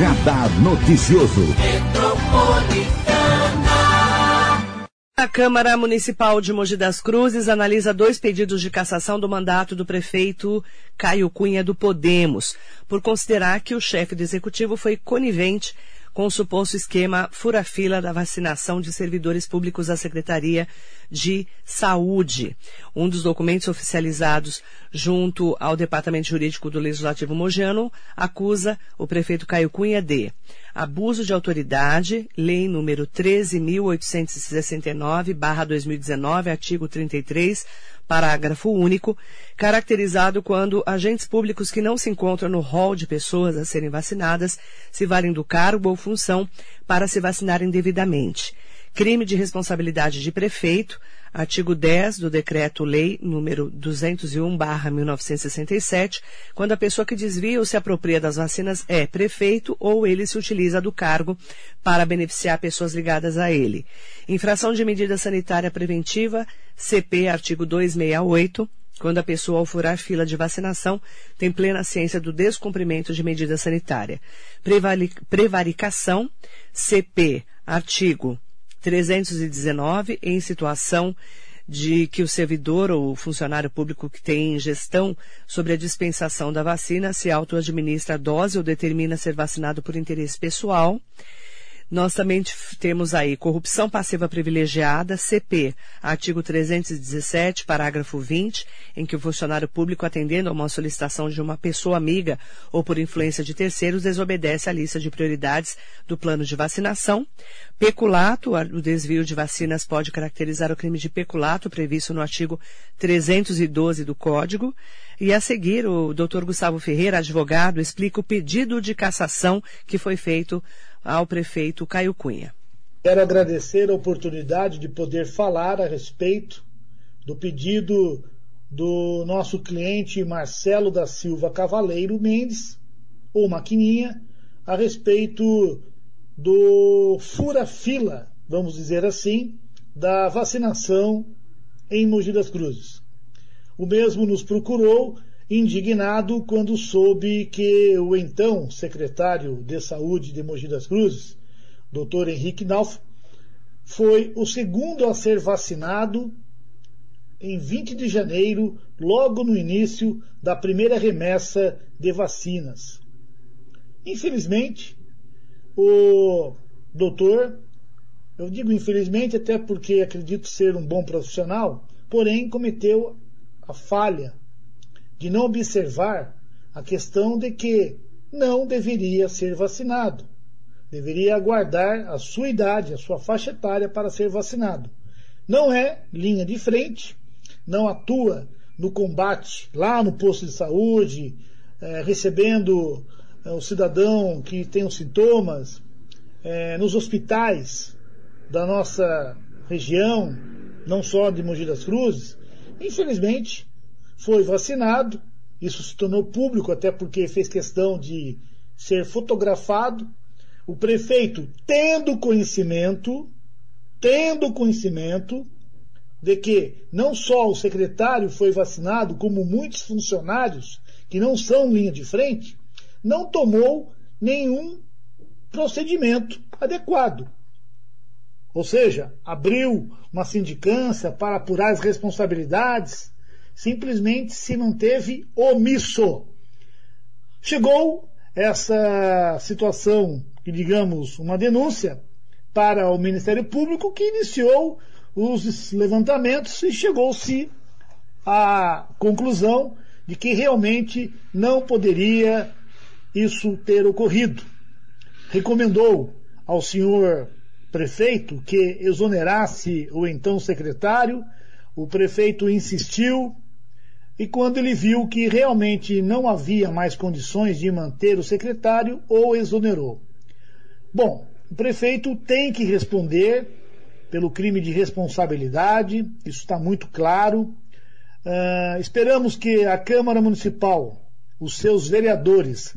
Radar Noticioso. A Câmara Municipal de Mogi das Cruzes analisa dois pedidos de cassação do mandato do prefeito Caio Cunha do Podemos, por considerar que o chefe do executivo foi conivente com o suposto esquema fura-fila da vacinação de servidores públicos da Secretaria de Saúde. Um dos documentos oficializados junto ao Departamento Jurídico do Legislativo Mogiano acusa o prefeito Caio Cunha de abuso de autoridade, lei número 13.869-2019, artigo 33, parágrafo único, caracterizado quando agentes públicos que não se encontram no rol de pessoas a serem vacinadas se valem do cargo ou função para se vacinarem devidamente. Crime de responsabilidade de prefeito, artigo 10 do Decreto-Lei número 201/1967, quando a pessoa que desvia ou se apropria das vacinas é prefeito ou ele se utiliza do cargo para beneficiar pessoas ligadas a ele. Infração de medida sanitária preventiva, CP artigo 268, quando a pessoa, ao furar fila de vacinação, tem plena ciência do descumprimento de medida sanitária. Prevaricação, CP, artigo 319, em situação de que o servidor ou funcionário público que tem gestão sobre a dispensação da vacina se auto-administra a dose ou determina ser vacinado por interesse pessoal. Nós também temos aí corrupção passiva privilegiada, CP, artigo 317, parágrafo 20, em que o funcionário público, atendendo a uma solicitação de uma pessoa amiga ou por influência de terceiros, desobedece à lista de prioridades do plano de vacinação. Peculato, o desvio de vacinas pode caracterizar o crime de peculato previsto no artigo 312 do Código. E a seguir, o Dr. Gustavo Ferreira, advogado, explica o pedido de cassação que foi feito ao prefeito Caio Cunha. Quero agradecer a oportunidade de poder falar a respeito do pedido do nosso cliente Marcelo da Silva Cavaleiro Mendes, ou Maquininha, a respeito do fura-fila, vamos dizer assim, da vacinação em Mogi das Cruzes. O mesmo nos procurou indignado quando soube que o então secretário de Saúde de Mogi das Cruzes, Dr. Henrique Nauf, foi o segundo a ser vacinado em 20 de janeiro, logo no início da primeira remessa de vacinas. Infelizmente, o doutor, eu digo infelizmente até porque acredito ser um bom profissional, porém cometeu a falha de não observar a questão de que não deveria ser vacinado. Deveria aguardar a sua idade, a sua faixa etária para ser vacinado. Não é linha de frente, não atua no combate lá no posto de saúde, é, recebendo é, o cidadão que tem os sintomas, é, nos hospitais da nossa região, não só de Mogi das Cruzes. Infelizmente, foi vacinado, isso se tornou público até porque fez questão de ser fotografado. O prefeito, tendo conhecimento, tendo conhecimento de que não só o secretário foi vacinado, como muitos funcionários que não são linha de frente, não tomou nenhum procedimento adequado. Ou seja, abriu uma sindicância para apurar as responsabilidades, simplesmente se manteve omisso. Chegou essa situação, que digamos, uma denúncia para o Ministério Público que iniciou os levantamentos e chegou-se à conclusão de que realmente não poderia isso ter ocorrido. Recomendou ao senhor prefeito que exonerasse o então secretário, o prefeito insistiu, e quando ele viu que realmente não havia mais condições de manter o secretário, o exonerou. Bom, o prefeito tem que responder pelo crime de responsabilidade, isso está muito claro. Uh, esperamos que a Câmara Municipal, os seus vereadores,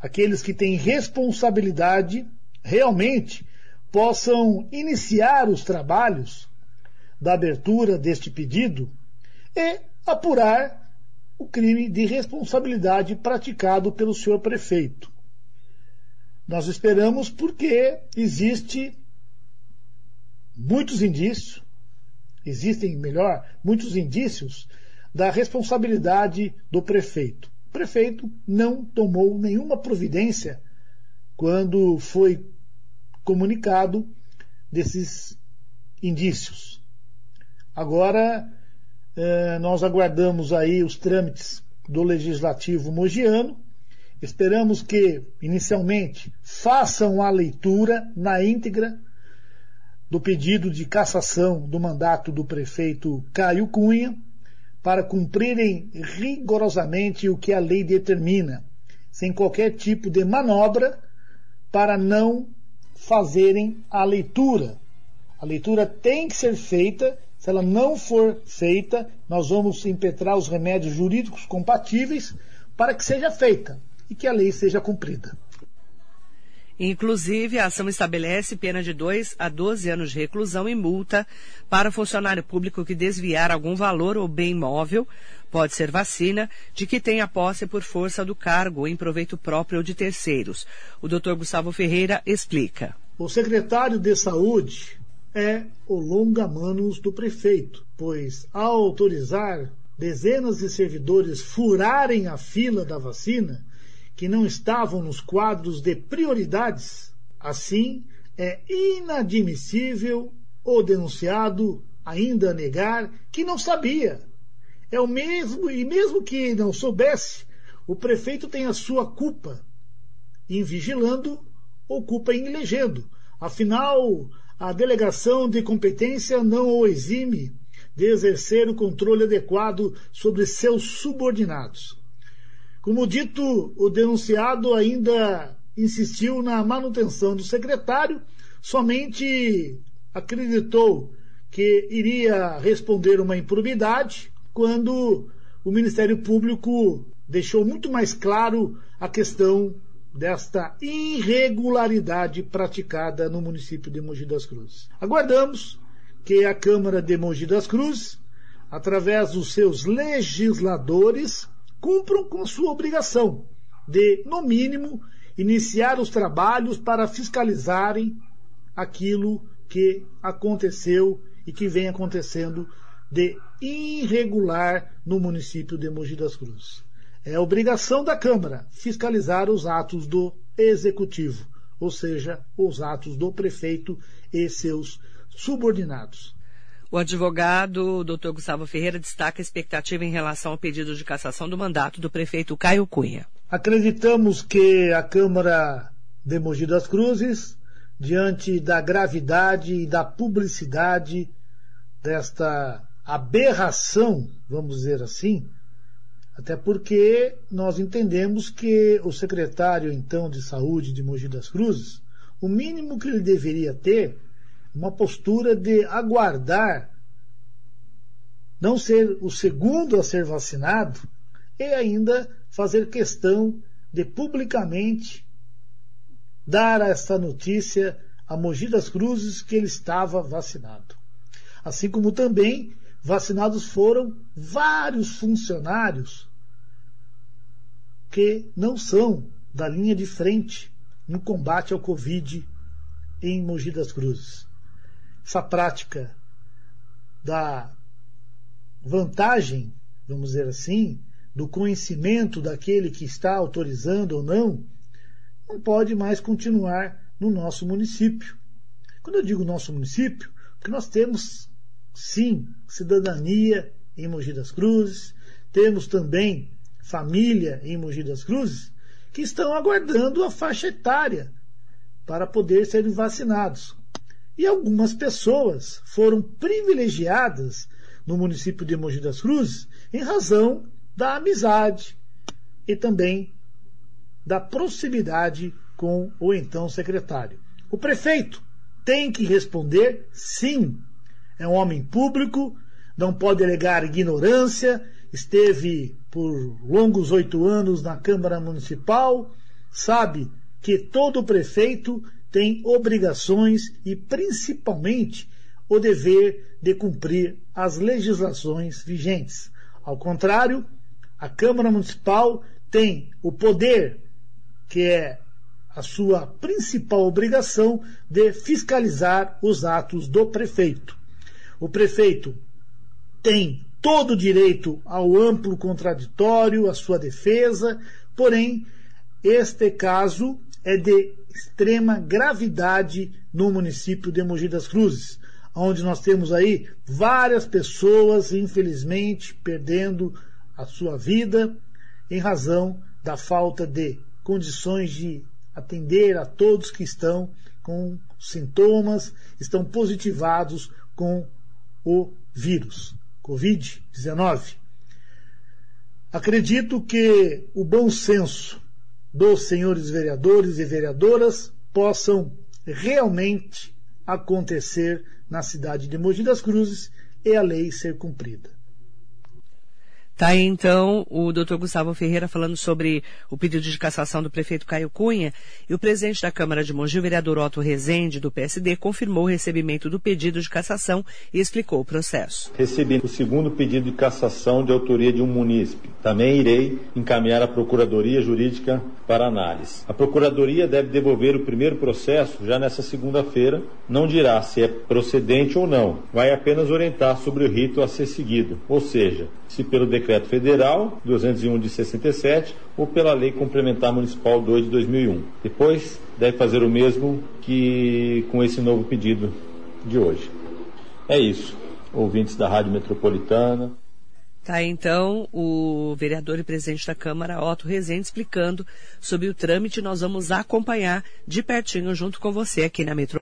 aqueles que têm responsabilidade, realmente possam iniciar os trabalhos da abertura deste pedido e apurar o crime de responsabilidade praticado pelo senhor prefeito. Nós esperamos porque existe muitos indícios, existem, melhor, muitos indícios da responsabilidade do prefeito. O prefeito não tomou nenhuma providência quando foi comunicado desses indícios. Agora, eh, nós aguardamos aí os trâmites do Legislativo Mogiano. Esperamos que, inicialmente, façam a leitura na íntegra do pedido de cassação do mandato do prefeito Caio Cunha para cumprirem rigorosamente o que a lei determina, sem qualquer tipo de manobra para não fazerem a leitura. A leitura tem que ser feita. Se ela não for feita, nós vamos impetrar os remédios jurídicos compatíveis para que seja feita e que a lei seja cumprida. Inclusive, a ação estabelece pena de 2 a 12 anos de reclusão e multa para funcionário público que desviar algum valor ou bem móvel, pode ser vacina, de que tenha posse por força do cargo em proveito próprio ou de terceiros. O Dr. Gustavo Ferreira explica. O secretário de Saúde é o longa-manos do prefeito, pois ao autorizar dezenas de servidores furarem a fila da vacina, que não estavam nos quadros de prioridades. Assim, é inadmissível o denunciado ainda negar que não sabia. É o mesmo, e mesmo que não soubesse, o prefeito tem a sua culpa em vigilando ou culpa em elegendo. Afinal, a delegação de competência não o exime de exercer o controle adequado sobre seus subordinados. Como dito, o denunciado ainda insistiu na manutenção do secretário, somente acreditou que iria responder uma improbidade quando o Ministério Público deixou muito mais claro a questão desta irregularidade praticada no município de Mogi das Cruzes. Aguardamos que a Câmara de Mogi das Cruzes, através dos seus legisladores, cumpram com sua obrigação de, no mínimo, iniciar os trabalhos para fiscalizarem aquilo que aconteceu e que vem acontecendo de irregular no município de Mogi das Cruzes. É obrigação da Câmara fiscalizar os atos do Executivo, ou seja, os atos do prefeito e seus subordinados. O advogado Dr. Gustavo Ferreira destaca a expectativa em relação ao pedido de cassação do mandato do prefeito Caio Cunha. Acreditamos que a Câmara de Mogi das Cruzes, diante da gravidade e da publicidade desta aberração, vamos dizer assim, até porque nós entendemos que o secretário então de saúde de Mogi das Cruzes, o mínimo que ele deveria ter uma postura de aguardar não ser o segundo a ser vacinado e ainda fazer questão de publicamente dar esta notícia a Mogi das Cruzes que ele estava vacinado. Assim como também vacinados foram vários funcionários que não são da linha de frente no combate ao Covid em Mogi das Cruzes essa prática da vantagem, vamos dizer assim, do conhecimento daquele que está autorizando ou não, não pode mais continuar no nosso município. Quando eu digo nosso município, porque nós temos, sim, cidadania em Mogi das Cruzes, temos também família em Mogi das Cruzes, que estão aguardando a faixa etária para poder serem vacinados. E algumas pessoas foram privilegiadas no município de Mogi das Cruzes em razão da amizade e também da proximidade com o então secretário. O prefeito tem que responder sim. É um homem público, não pode alegar ignorância, esteve por longos oito anos na Câmara Municipal, sabe que todo prefeito tem obrigações e, principalmente, o dever de cumprir as legislações vigentes. Ao contrário, a Câmara Municipal tem o poder, que é a sua principal obrigação de fiscalizar os atos do prefeito. O prefeito tem todo o direito ao amplo contraditório, à sua defesa, porém, este caso é de extrema gravidade no município de Mogi das Cruzes, onde nós temos aí várias pessoas, infelizmente, perdendo a sua vida em razão da falta de condições de atender a todos que estão com sintomas, estão positivados com o vírus Covid-19. Acredito que o bom senso dos senhores vereadores e vereadoras possam realmente acontecer na cidade de Mogi das Cruzes e a lei ser cumprida. Tá aí então o doutor Gustavo Ferreira falando sobre o pedido de cassação do prefeito Caio Cunha e o presidente da Câmara de Mogi, o vereador Otto Rezende, do PSD, confirmou o recebimento do pedido de cassação e explicou o processo. Recebi o segundo pedido de cassação de autoria de um munícipe. Também irei encaminhar a Procuradoria Jurídica para análise. A Procuradoria deve devolver o primeiro processo já nessa segunda-feira. Não dirá se é procedente ou não. Vai apenas orientar sobre o rito a ser seguido, ou seja, se pelo decreto federal 201 de 67 ou pela lei complementar municipal 2 de 2001. Depois deve fazer o mesmo que com esse novo pedido de hoje. É isso. Ouvintes da Rádio Metropolitana. Tá, então, o vereador e presidente da Câmara, Otto Rezende, explicando sobre o trâmite. Nós vamos acompanhar de pertinho junto com você aqui na Metropolitana.